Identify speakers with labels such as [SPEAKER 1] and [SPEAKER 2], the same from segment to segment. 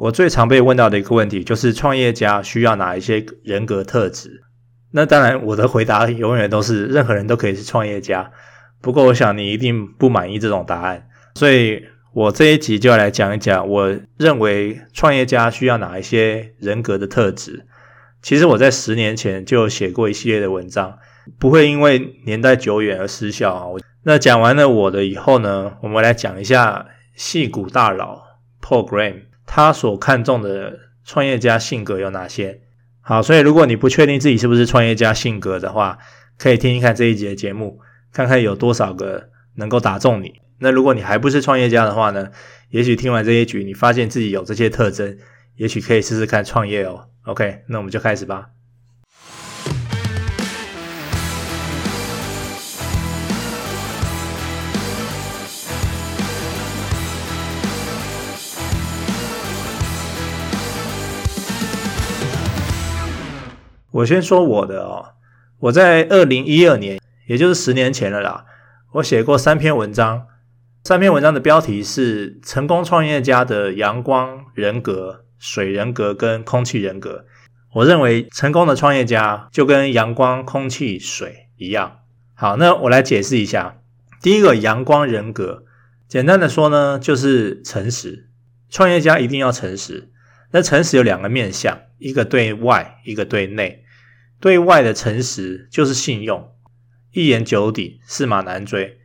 [SPEAKER 1] 我最常被问到的一个问题就是创业家需要哪一些人格特质？那当然，我的回答永远都是任何人都可以是创业家。不过，我想你一定不满意这种答案，所以我这一集就要来讲一讲，我认为创业家需要哪一些人格的特质。其实我在十年前就写过一系列的文章，不会因为年代久远而失效啊。那讲完了我的以后呢，我们来讲一下戏骨大佬 Paul Graham 他所看重的创业家性格有哪些？好，所以如果你不确定自己是不是创业家性格的话，可以听一看这一节节目，看看有多少个能够打中你。那如果你还不是创业家的话呢，也许听完这一局，你发现自己有这些特征，也许可以试试看创业哦。OK，那我们就开始吧。我先说我的哦，我在二零一二年，也就是十年前了啦，我写过三篇文章，三篇文章的标题是《成功创业家的阳光人格、水人格跟空气人格》。我认为成功的创业家就跟阳光、空气、水一样。好，那我来解释一下。第一个阳光人格，简单的说呢，就是诚实。创业家一定要诚实。那诚实有两个面向，一个对外，一个对内。对外的诚实就是信用，一言九鼎，驷马难追。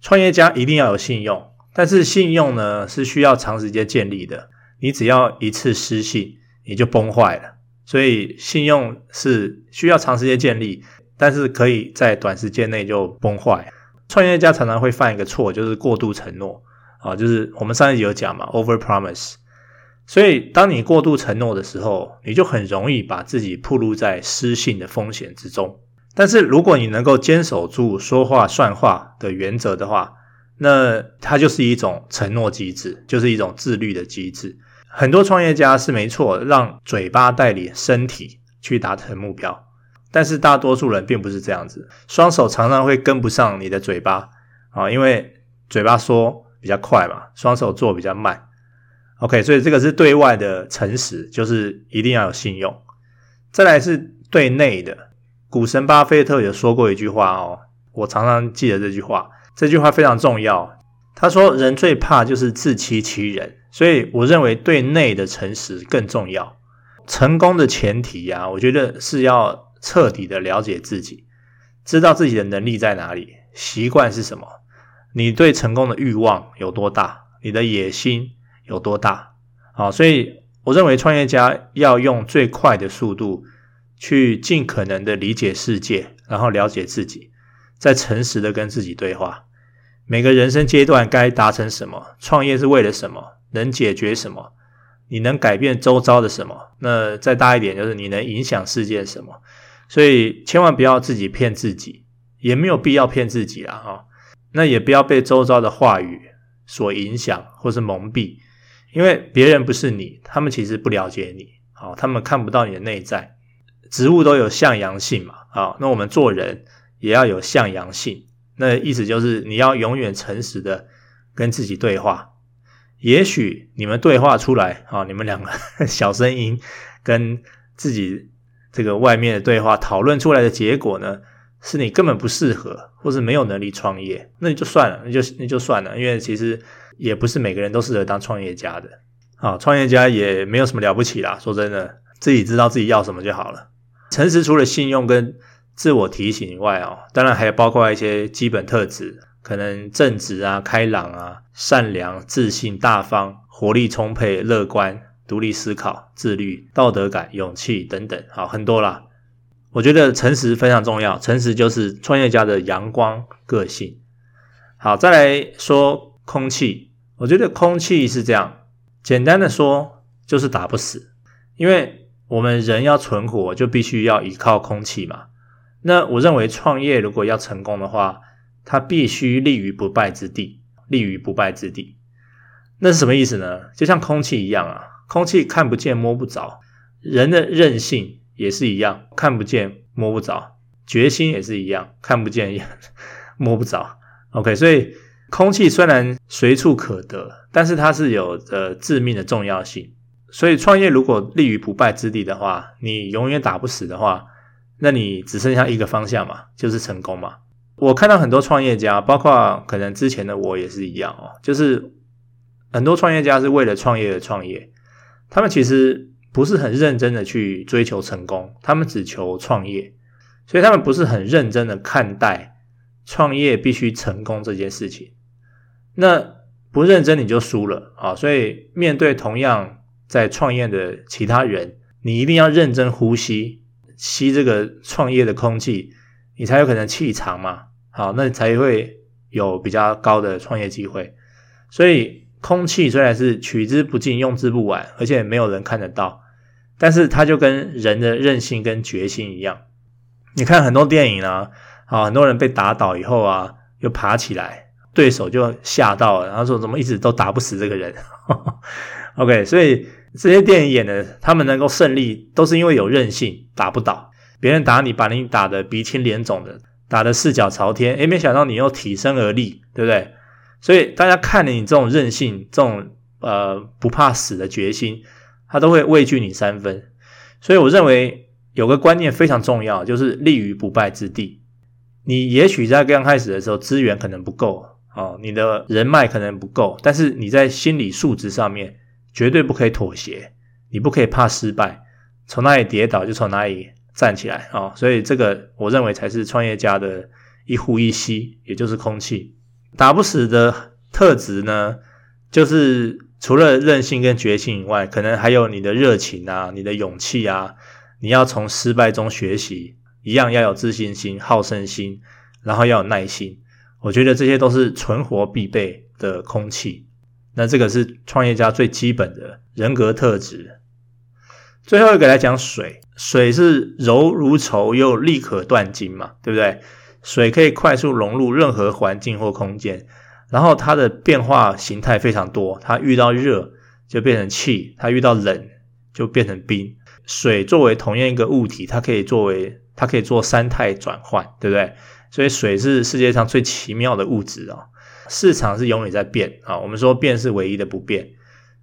[SPEAKER 1] 创业家一定要有信用，但是信用呢，是需要长时间建立的。你只要一次失信，你就崩坏了。所以信用是需要长时间建立，但是可以在短时间内就崩坏。创业家常常会犯一个错，就是过度承诺啊，就是我们上一集有讲嘛，over promise。所以，当你过度承诺的时候，你就很容易把自己暴露在失信的风险之中。但是，如果你能够坚守住说话算话的原则的话，那它就是一种承诺机制，就是一种自律的机制。很多创业家是没错，让嘴巴代理身体去达成目标，但是大多数人并不是这样子，双手常常会跟不上你的嘴巴啊，因为嘴巴说比较快嘛，双手做比较慢。OK，所以这个是对外的诚实，就是一定要有信用。再来是对内的，股神巴菲特有说过一句话哦，我常常记得这句话，这句话非常重要。他说：“人最怕就是自欺欺人。”所以我认为对内的诚实更重要。成功的前提呀，我觉得是要彻底的了解自己，知道自己的能力在哪里，习惯是什么，你对成功的欲望有多大，你的野心。有多大？好，所以我认为创业家要用最快的速度去尽可能的理解世界，然后了解自己，再诚实的跟自己对话。每个人生阶段该达成什么？创业是为了什么？能解决什么？你能改变周遭的什么？那再大一点就是你能影响世界什么？所以千万不要自己骗自己，也没有必要骗自己了哈。那也不要被周遭的话语所影响或是蒙蔽。因为别人不是你，他们其实不了解你，好，他们看不到你的内在。植物都有向阳性嘛，好，那我们做人也要有向阳性。那意思就是你要永远诚实的跟自己对话。也许你们对话出来，啊，你们两个 小声音跟自己这个外面的对话讨论出来的结果呢，是你根本不适合，或是没有能力创业，那你就算了，那就那就算了，因为其实。也不是每个人都适合当创业家的，啊，创业家也没有什么了不起啦。说真的，自己知道自己要什么就好了。诚实除了信用跟自我提醒以外哦，当然还包括一些基本特质，可能正直啊、开朗啊、善良、自信、大方、活力充沛、乐观、独立思考、自律、道德感、勇气等等，好，很多啦。我觉得诚实非常重要，诚实就是创业家的阳光个性。好，再来说。空气，我觉得空气是这样，简单的说就是打不死，因为我们人要存活就必须要依靠空气嘛。那我认为创业如果要成功的话，它必须立于不败之地，立于不败之地。那是什么意思呢？就像空气一样啊，空气看不见摸不着，人的韧性也是一样，看不见摸不着，决心也是一样，看不见也 摸不着。OK，所以。空气虽然随处可得，但是它是有着致命的重要性。所以创业如果立于不败之地的话，你永远打不死的话，那你只剩下一个方向嘛，就是成功嘛。我看到很多创业家，包括可能之前的我也是一样哦，就是很多创业家是为了创业而创业，他们其实不是很认真的去追求成功，他们只求创业，所以他们不是很认真的看待创业必须成功这件事情。那不认真你就输了啊！所以面对同样在创业的其他人，你一定要认真呼吸，吸这个创业的空气，你才有可能气长嘛。好，那你才会有比较高的创业机会。所以空气虽然是取之不尽、用之不完，而且没有人看得到，但是它就跟人的韧性跟决心一样。你看很多电影啊，啊，很多人被打倒以后啊，又爬起来。对手就吓到了，然后说怎么一直都打不死这个人？OK，所以这些电影演的，他们能够胜利，都是因为有韧性，打不倒别人，打你把你打得鼻青脸肿的，打得四脚朝天，诶，没想到你又挺身而立，对不对？所以大家看了你这种韧性，这种呃不怕死的决心，他都会畏惧你三分。所以我认为有个观念非常重要，就是立于不败之地。你也许在刚开始的时候资源可能不够。哦，你的人脉可能不够，但是你在心理素质上面绝对不可以妥协，你不可以怕失败，从哪里跌倒就从哪里站起来啊、所以这个我认为才是创业家的一呼一吸，也就是空气。打不死的特质呢，就是除了韧性跟决心以外，可能还有你的热情啊，你的勇气啊，你要从失败中学习，一样要有自信心、好胜心，然后要有耐心。我觉得这些都是存活必备的空气，那这个是创业家最基本的人格特质。最后一个来讲水，水是柔如绸又力可断金嘛，对不对？水可以快速融入任何环境或空间，然后它的变化形态非常多，它遇到热就变成气，它遇到冷就变成冰。水作为同样一个物体，它可以作为它可以做三态转换，对不对？所以水是世界上最奇妙的物质啊！市场是永远在变啊！我们说变是唯一的不变。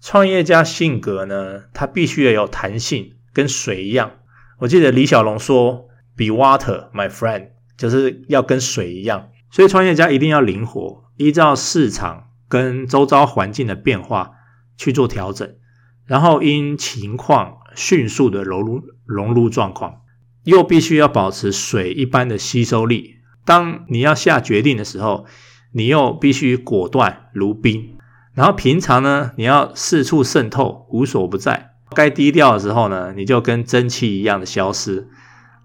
[SPEAKER 1] 创业家性格呢，他必须要有弹性，跟水一样。我记得李小龙说：“Be water, my friend”，就是要跟水一样。所以创业家一定要灵活，依照市场跟周遭环境的变化去做调整，然后因情况迅速的融入融入状况，又必须要保持水一般的吸收力。当你要下决定的时候，你又必须果断如冰。然后平常呢，你要四处渗透，无所不在。该低调的时候呢，你就跟蒸汽一样的消失；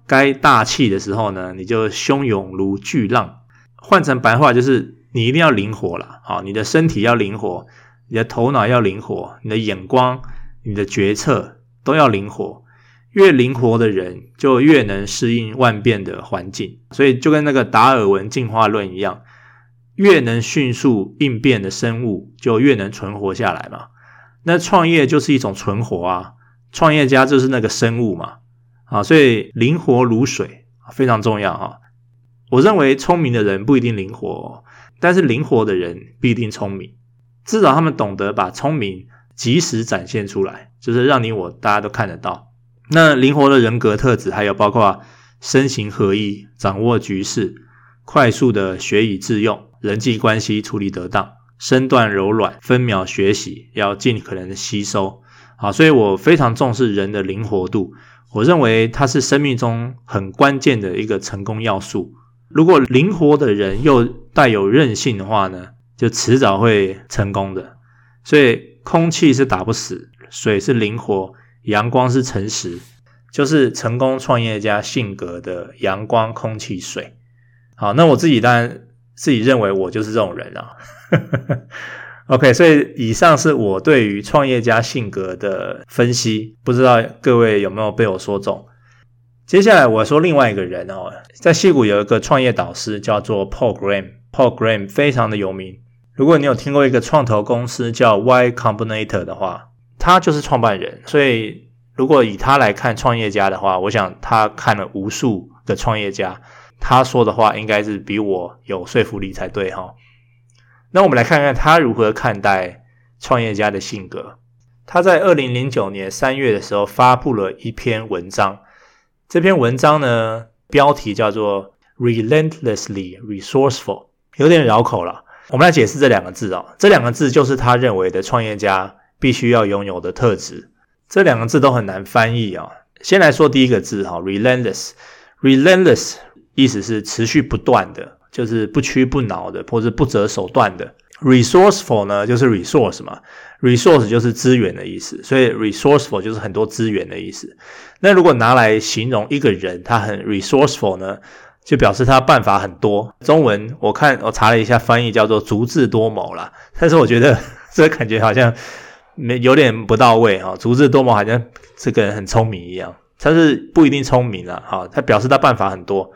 [SPEAKER 1] 该大气的时候呢，你就汹涌如巨浪。换成白话就是，你一定要灵活了。好，你的身体要灵活，你的头脑要灵活，你的眼光、你的决策都要灵活。越灵活的人，就越能适应万变的环境。所以，就跟那个达尔文进化论一样，越能迅速应变的生物，就越能存活下来嘛。那创业就是一种存活啊，创业家就是那个生物嘛。啊，所以灵活如水非常重要哈。我认为聪明的人不一定灵活，但是灵活的人必定聪明。至少他们懂得把聪明及时展现出来，就是让你我大家都看得到。那灵活的人格特质，还有包括身形合一、掌握局势、快速的学以致用、人际关系处理得当、身段柔软、分秒学习，要尽可能的吸收。好，所以我非常重视人的灵活度，我认为它是生命中很关键的一个成功要素。如果灵活的人又带有韧性的话呢，就迟早会成功的。所以空气是打不死，水是灵活。阳光是诚实，就是成功创业家性格的阳光、空气、水。好，那我自己当然自己认为我就是这种人啊。OK，所以以上是我对于创业家性格的分析，不知道各位有没有被我说中？接下来我说另外一个人哦，在矽谷有一个创业导师叫做 Paul Graham，Paul Graham 非常的有名。如果你有听过一个创投公司叫 Y Combinator 的话。他就是创办人，所以如果以他来看创业家的话，我想他看了无数个创业家，他说的话应该是比我有说服力才对哈。那我们来看看他如何看待创业家的性格。他在二零零九年三月的时候发布了一篇文章，这篇文章呢，标题叫做 “Relentlessly Resourceful”，有点绕口了。我们来解释这两个字哦，这两个字就是他认为的创业家必须要拥有的特质。这两个字都很难翻译啊。先来说第一个字哈，relentless，relentless 意思是持续不断的，就是不屈不挠的，或者不择手段的。Resourceful 呢，就是 resource 嘛，resource 就是资源的意思，所以 resourceful 就是很多资源的意思。那如果拿来形容一个人，他很 resourceful 呢，就表示他办法很多。中文我看我查了一下翻译叫做足智多谋啦，但是我觉得 这感觉好像。没有点不到位哈，足智多谋好像这个人很聪明一样，他是不一定聪明啊，哈，他表示他办法很多，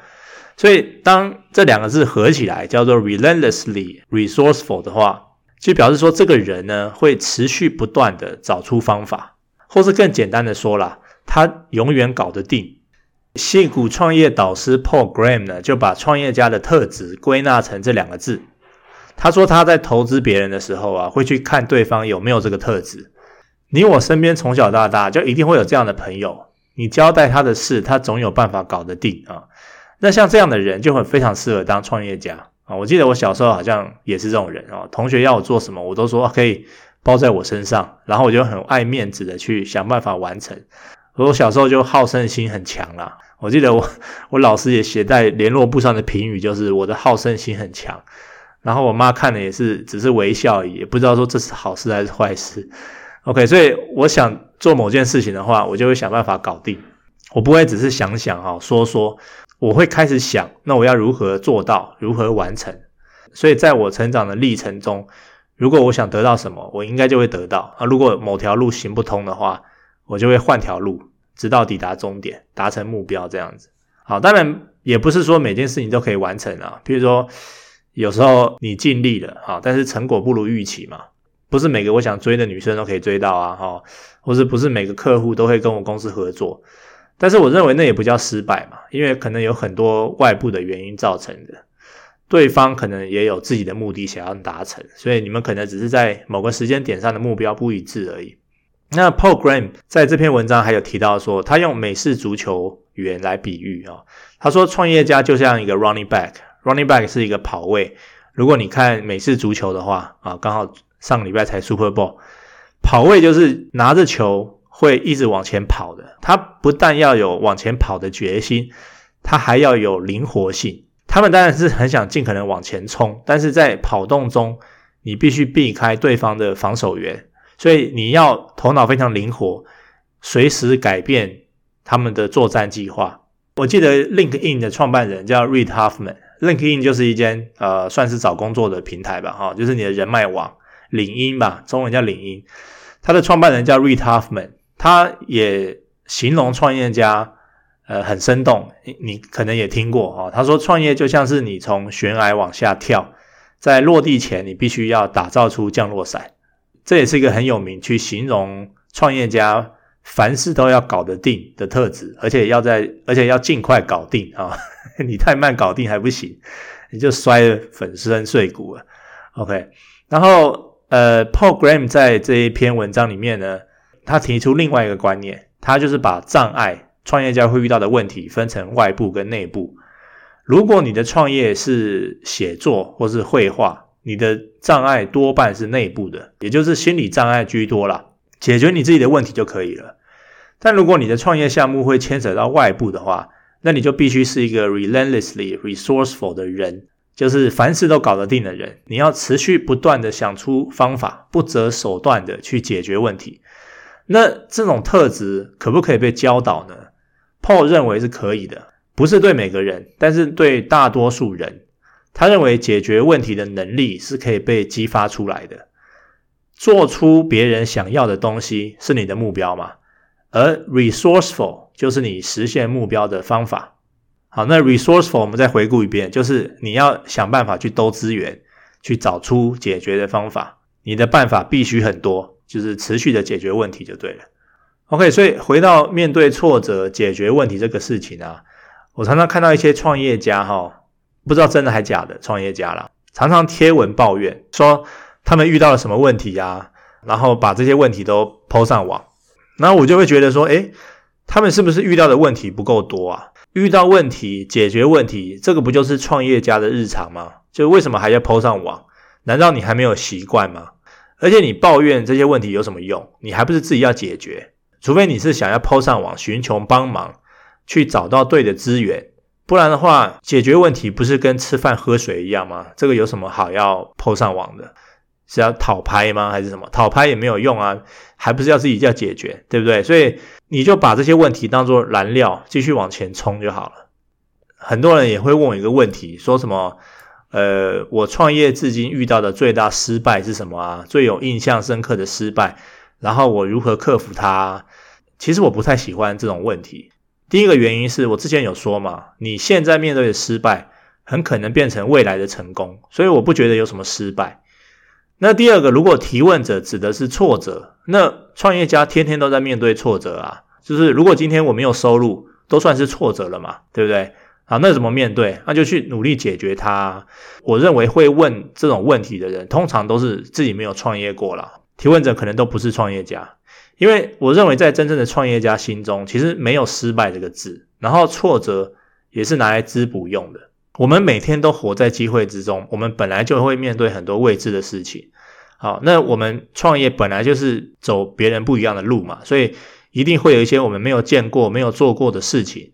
[SPEAKER 1] 所以当这两个字合起来叫做 relentlessly resourceful 的话，就表示说这个人呢会持续不断的找出方法，或是更简单的说啦，他永远搞得定。矽谷创业导师 Paul Graham 呢就把创业家的特质归纳成这两个字。他说他在投资别人的时候啊，会去看对方有没有这个特质。你我身边从小到大就一定会有这样的朋友，你交代他的事，他总有办法搞得定啊。那像这样的人就很非常适合当创业家啊。我记得我小时候好像也是这种人啊，同学要我做什么，我都说可以包在我身上，然后我就很爱面子的去想办法完成。我小时候就好胜心很强啦。我记得我 我老师也写在联络簿上的评语就是我的好胜心很强。然后我妈看了也是，只是微笑，也不知道说这是好事还是坏事。OK，所以我想做某件事情的话，我就会想办法搞定。我不会只是想想哈，说说，我会开始想，那我要如何做到，如何完成。所以在我成长的历程中，如果我想得到什么，我应该就会得到啊。如果某条路行不通的话，我就会换条路，直到抵达终点，达成目标这样子。好，当然也不是说每件事情都可以完成啊，比如说。有时候你尽力了啊，但是成果不如预期嘛，不是每个我想追的女生都可以追到啊哈，或是不是每个客户都会跟我公司合作，但是我认为那也不叫失败嘛，因为可能有很多外部的原因造成的，对方可能也有自己的目的想要达成，所以你们可能只是在某个时间点上的目标不一致而已。那 Paul Graham 在这篇文章还有提到说，他用美式足球员来比喻啊，他说创业家就像一个 running back。Running back 是一个跑位。如果你看美式足球的话，啊，刚好上个礼拜才 Super Bowl，跑位就是拿着球会一直往前跑的。他不但要有往前跑的决心，他还要有灵活性。他们当然是很想尽可能往前冲，但是在跑动中，你必须避开对方的防守员，所以你要头脑非常灵活，随时改变他们的作战计划。我记得 LinkedIn 的创办人叫 Reid Hoffman。LinkedIn 就是一间呃，算是找工作的平台吧，哈，就是你的人脉网。领英吧，中文叫领英。他的创办人叫 Reid Hoffman，他也形容创业家呃很生动，你你可能也听过哈。他说创业就像是你从悬崖往下跳，在落地前你必须要打造出降落伞。这也是一个很有名去形容创业家凡事都要搞得定的特质，而且要在而且要尽快搞定啊。你太慢搞定还不行，你就摔得粉身碎骨了。OK，然后呃，Paul Graham 在这一篇文章里面呢，他提出另外一个观念，他就是把障碍创业家会遇到的问题分成外部跟内部。如果你的创业是写作或是绘画，你的障碍多半是内部的，也就是心理障碍居多啦，解决你自己的问题就可以了。但如果你的创业项目会牵扯到外部的话，那你就必须是一个 relentlessly resourceful 的人，就是凡事都搞得定的人。你要持续不断的想出方法，不择手段的去解决问题。那这种特质可不可以被教导呢？Paul 认为是可以的，不是对每个人，但是对大多数人，他认为解决问题的能力是可以被激发出来的。做出别人想要的东西是你的目标嘛？而 resourceful 就是你实现目标的方法。好，那 resourceful 我们再回顾一遍，就是你要想办法去兜资源，去找出解决的方法。你的办法必须很多，就是持续的解决问题就对了。OK，所以回到面对挫折解决问题这个事情啊，我常常看到一些创业家哈，不知道真的还假的创业家啦，常常贴文抱怨说他们遇到了什么问题啊，然后把这些问题都 po 上网，然后我就会觉得说，诶，他们是不是遇到的问题不够多啊？遇到问题解决问题，这个不就是创业家的日常吗？就为什么还要 po 上网？难道你还没有习惯吗？而且你抱怨这些问题有什么用？你还不是自己要解决？除非你是想要 po 上网寻求帮忙，去找到对的资源，不然的话，解决问题不是跟吃饭喝水一样吗？这个有什么好要 po 上网的？是要讨拍吗？还是什么？讨拍也没有用啊，还不是要自己要解决，对不对？所以你就把这些问题当作燃料，继续往前冲就好了。很多人也会问我一个问题，说什么？呃，我创业至今遇到的最大失败是什么啊？最有印象深刻的失败，然后我如何克服它？其实我不太喜欢这种问题。第一个原因是我之前有说嘛，你现在面对的失败，很可能变成未来的成功，所以我不觉得有什么失败。那第二个，如果提问者指的是挫折，那创业家天天都在面对挫折啊。就是如果今天我没有收入，都算是挫折了嘛，对不对？好，那怎么面对？那就去努力解决它。我认为会问这种问题的人，通常都是自己没有创业过了。提问者可能都不是创业家，因为我认为在真正的创业家心中，其实没有失败这个字，然后挫折也是拿来滋补用的。我们每天都活在机会之中，我们本来就会面对很多未知的事情。好，那我们创业本来就是走别人不一样的路嘛，所以一定会有一些我们没有见过、没有做过的事情，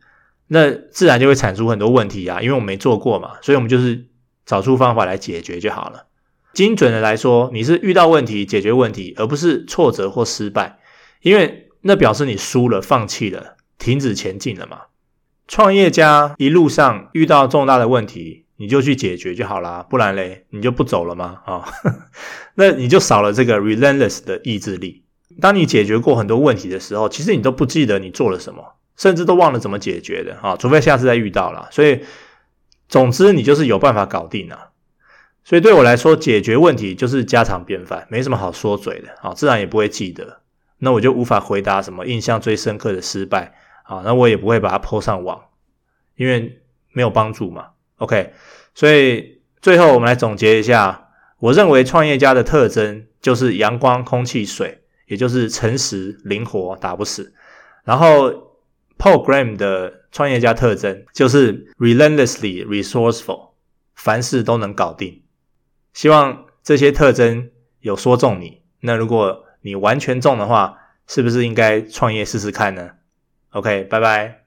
[SPEAKER 1] 那自然就会产出很多问题啊，因为我们没做过嘛，所以我们就是找出方法来解决就好了。精准的来说，你是遇到问题解决问题，而不是挫折或失败，因为那表示你输了、放弃了、停止前进了嘛。创业家一路上遇到重大的问题，你就去解决就好啦，不然嘞，你就不走了吗？啊、哦，那你就少了这个 relentless 的意志力。当你解决过很多问题的时候，其实你都不记得你做了什么，甚至都忘了怎么解决的啊、除非下次再遇到了。所以，总之你就是有办法搞定了。所以对我来说，解决问题就是家常便饭，没什么好说嘴的啊、自然也不会记得。那我就无法回答什么印象最深刻的失败。啊，那我也不会把它 po 上网，因为没有帮助嘛。OK，所以最后我们来总结一下，我认为创业家的特征就是阳光、空气、水，也就是诚实、灵活、打不死。然后 Program 的创业家特征就是 relentlessly resourceful，凡事都能搞定。希望这些特征有说中你。那如果你完全中的话，是不是应该创业试试看呢？OK，拜拜。